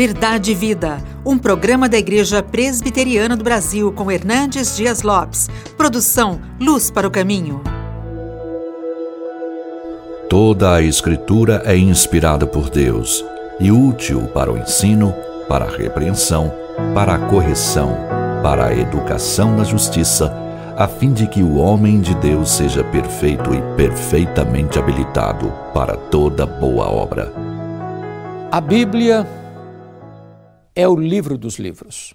Verdade e Vida, um programa da Igreja Presbiteriana do Brasil com Hernandes Dias Lopes. Produção Luz para o Caminho. Toda a Escritura é inspirada por Deus e útil para o ensino, para a repreensão, para a correção, para a educação na justiça, a fim de que o homem de Deus seja perfeito e perfeitamente habilitado para toda boa obra. A Bíblia é o livro dos livros.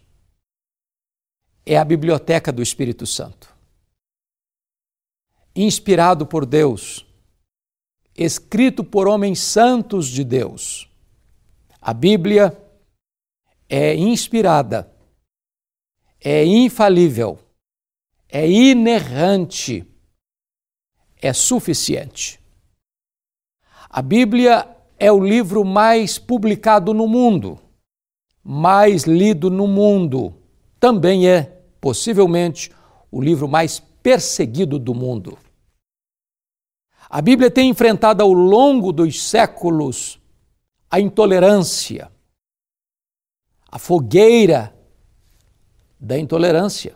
É a biblioteca do Espírito Santo. Inspirado por Deus, escrito por homens santos de Deus. A Bíblia é inspirada, é infalível, é inerrante, é suficiente. A Bíblia é o livro mais publicado no mundo mais lido no mundo. Também é, possivelmente, o livro mais perseguido do mundo. A Bíblia tem enfrentado ao longo dos séculos a intolerância, a fogueira da intolerância.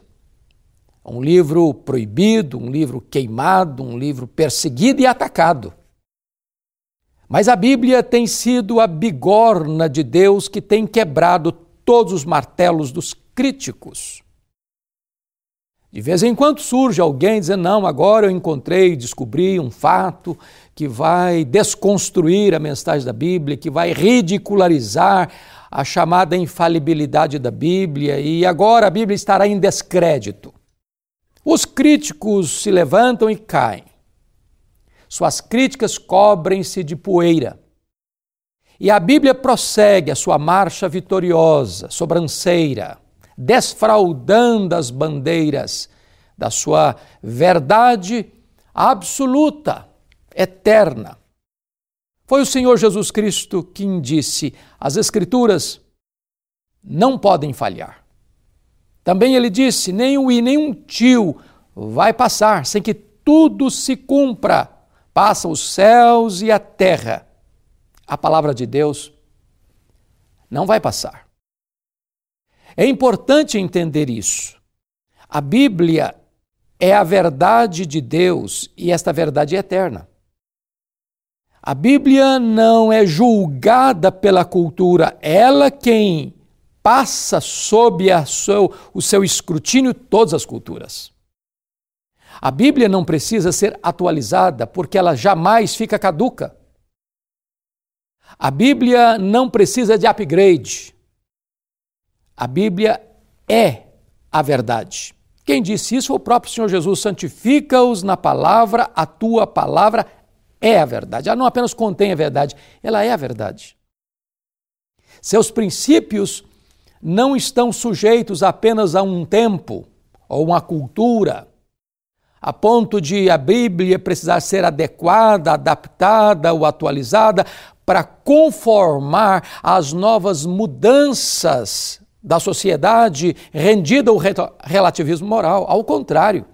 Um livro proibido, um livro queimado, um livro perseguido e atacado. Mas a Bíblia tem sido a bigorna de Deus que tem quebrado todos os martelos dos críticos. De vez em quando surge alguém dizendo: Não, agora eu encontrei, descobri um fato que vai desconstruir a mensagem da Bíblia, que vai ridicularizar a chamada infalibilidade da Bíblia, e agora a Bíblia estará em descrédito. Os críticos se levantam e caem. Suas críticas cobrem-se de poeira. E a Bíblia prossegue a sua marcha vitoriosa, sobranceira, desfraudando as bandeiras da sua verdade absoluta, eterna. Foi o Senhor Jesus Cristo quem disse: as Escrituras não podem falhar. Também ele disse: nem o i, nem um tio vai passar sem que tudo se cumpra Passa os céus e a terra. A palavra de Deus não vai passar. É importante entender isso. A Bíblia é a verdade de Deus e esta verdade é eterna. A Bíblia não é julgada pela cultura, ela quem passa sob seu, o seu escrutínio todas as culturas. A Bíblia não precisa ser atualizada porque ela jamais fica caduca. A Bíblia não precisa de upgrade. A Bíblia é a verdade. Quem disse isso foi o próprio Senhor Jesus. Santifica-os na palavra, a tua palavra é a verdade. Ela não apenas contém a verdade, ela é a verdade. Seus princípios não estão sujeitos apenas a um tempo ou uma cultura a ponto de a Bíblia precisar ser adequada, adaptada ou atualizada para conformar às novas mudanças da sociedade rendida ao relativismo moral. Ao contrário,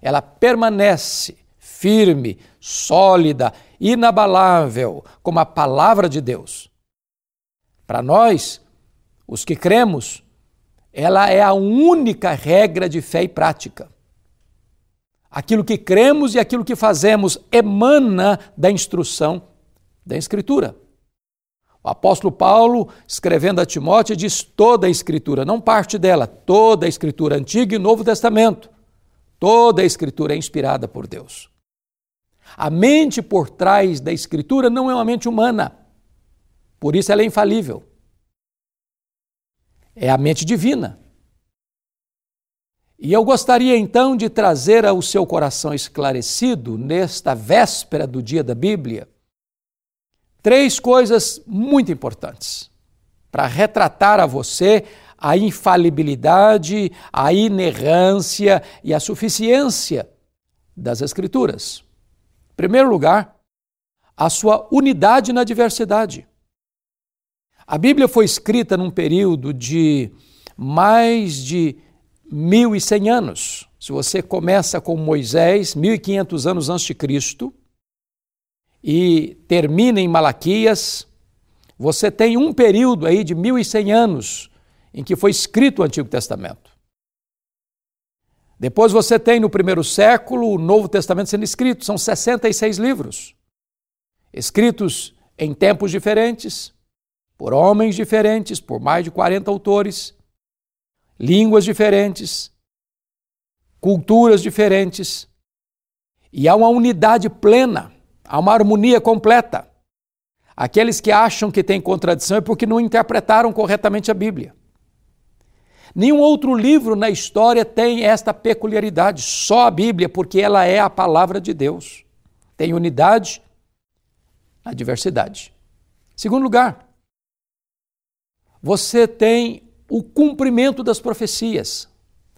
ela permanece firme, sólida, inabalável, como a palavra de Deus. Para nós, os que cremos, ela é a única regra de fé e prática. Aquilo que cremos e aquilo que fazemos emana da instrução da Escritura. O apóstolo Paulo, escrevendo a Timóteo, diz toda a Escritura, não parte dela, toda a Escritura, Antigo e Novo Testamento. Toda a Escritura é inspirada por Deus. A mente por trás da Escritura não é uma mente humana, por isso ela é infalível. É a mente divina. E eu gostaria então de trazer ao seu coração esclarecido, nesta véspera do dia da Bíblia, três coisas muito importantes para retratar a você a infalibilidade, a inerrância e a suficiência das Escrituras. Em primeiro lugar, a sua unidade na diversidade. A Bíblia foi escrita num período de mais de 1.100 anos. Se você começa com Moisés, 1.500 anos antes de Cristo, e termina em Malaquias, você tem um período aí de 1100 anos em que foi escrito o Antigo Testamento. Depois você tem no primeiro século o Novo Testamento sendo escrito, são 66 livros, escritos em tempos diferentes, por homens diferentes, por mais de 40 autores, línguas diferentes, culturas diferentes, e há uma unidade plena, há uma harmonia completa. Aqueles que acham que tem contradição é porque não interpretaram corretamente a Bíblia. Nenhum outro livro na história tem esta peculiaridade, só a Bíblia, porque ela é a palavra de Deus. Tem unidade na diversidade. Segundo lugar, você tem o cumprimento das profecias.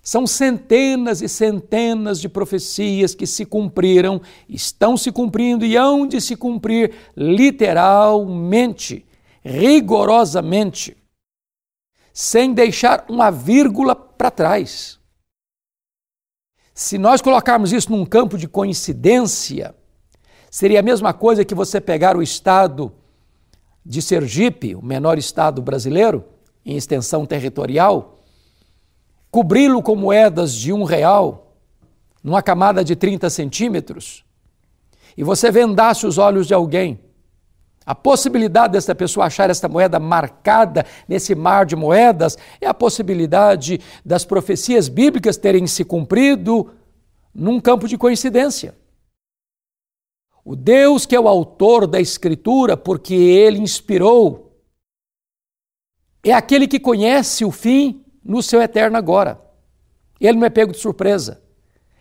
São centenas e centenas de profecias que se cumpriram, estão se cumprindo e hão de se cumprir literalmente, rigorosamente, sem deixar uma vírgula para trás. Se nós colocarmos isso num campo de coincidência, seria a mesma coisa que você pegar o estado de Sergipe, o menor estado brasileiro, em extensão territorial, cobri-lo com moedas de um real, numa camada de 30 centímetros, e você vendasse os olhos de alguém, a possibilidade dessa pessoa achar esta moeda marcada nesse mar de moedas é a possibilidade das profecias bíblicas terem se cumprido num campo de coincidência. O Deus que é o autor da Escritura, porque ele inspirou, é aquele que conhece o fim no seu eterno agora. Ele não é pego de surpresa.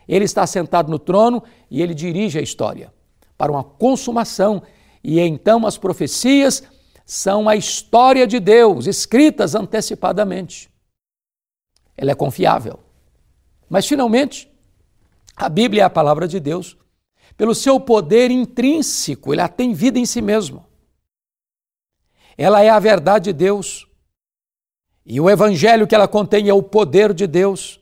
Ele está sentado no trono e ele dirige a história para uma consumação. E então as profecias são a história de Deus, escritas antecipadamente. Ela é confiável. Mas, finalmente, a Bíblia é a palavra de Deus. Pelo seu poder intrínseco, ela tem vida em si mesma. Ela é a verdade de Deus. E o evangelho que ela contém é o poder de Deus.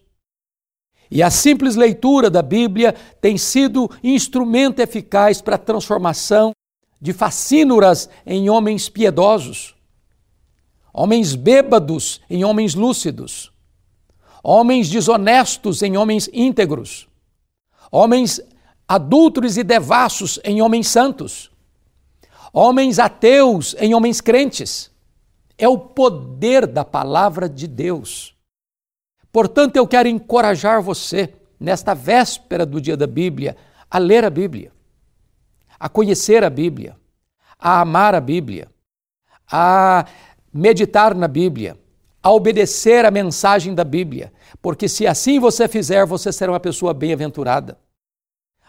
E a simples leitura da Bíblia tem sido instrumento eficaz para a transformação de facínoras em homens piedosos, homens bêbados em homens lúcidos, homens desonestos em homens íntegros, homens adúlteros e devassos em homens santos, homens ateus em homens crentes é o poder da palavra de Deus. Portanto, eu quero encorajar você, nesta véspera do dia da Bíblia, a ler a Bíblia, a conhecer a Bíblia, a amar a Bíblia, a meditar na Bíblia, a obedecer a mensagem da Bíblia, porque se assim você fizer, você será uma pessoa bem-aventurada.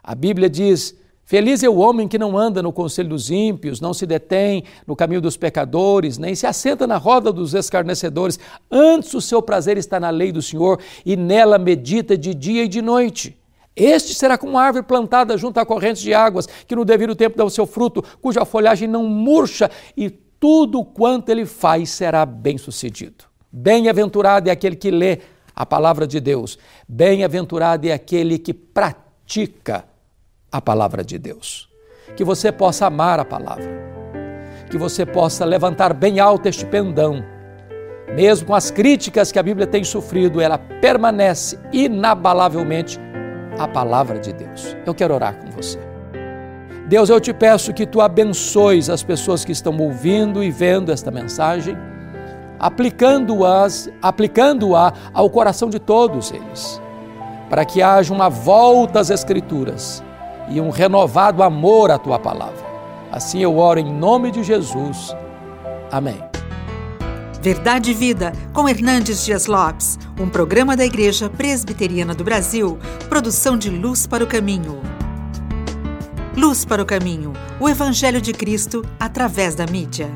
A Bíblia diz Feliz é o homem que não anda no conselho dos ímpios, não se detém no caminho dos pecadores, nem se assenta na roda dos escarnecedores. Antes o seu prazer está na lei do Senhor e nela medita de dia e de noite. Este será como uma árvore plantada junto a correntes de águas, que no devido tempo dá o seu fruto, cuja folhagem não murcha, e tudo quanto ele faz será bem-sucedido. Bem-aventurado é aquele que lê a palavra de Deus, bem-aventurado é aquele que pratica a palavra de Deus. Que você possa amar a palavra. Que você possa levantar bem alto este pendão. Mesmo com as críticas que a Bíblia tem sofrido, ela permanece inabalavelmente a palavra de Deus. Eu quero orar com você. Deus, eu te peço que tu abençoes as pessoas que estão ouvindo e vendo esta mensagem, aplicando-as, aplicando-a ao coração de todos eles, para que haja uma volta às escrituras e um renovado amor à tua palavra. Assim eu oro em nome de Jesus. Amém. Verdade e Vida, com Hernandes Dias Lopes, um programa da Igreja Presbiteriana do Brasil, produção de Luz para o Caminho. Luz para o Caminho, o Evangelho de Cristo através da mídia.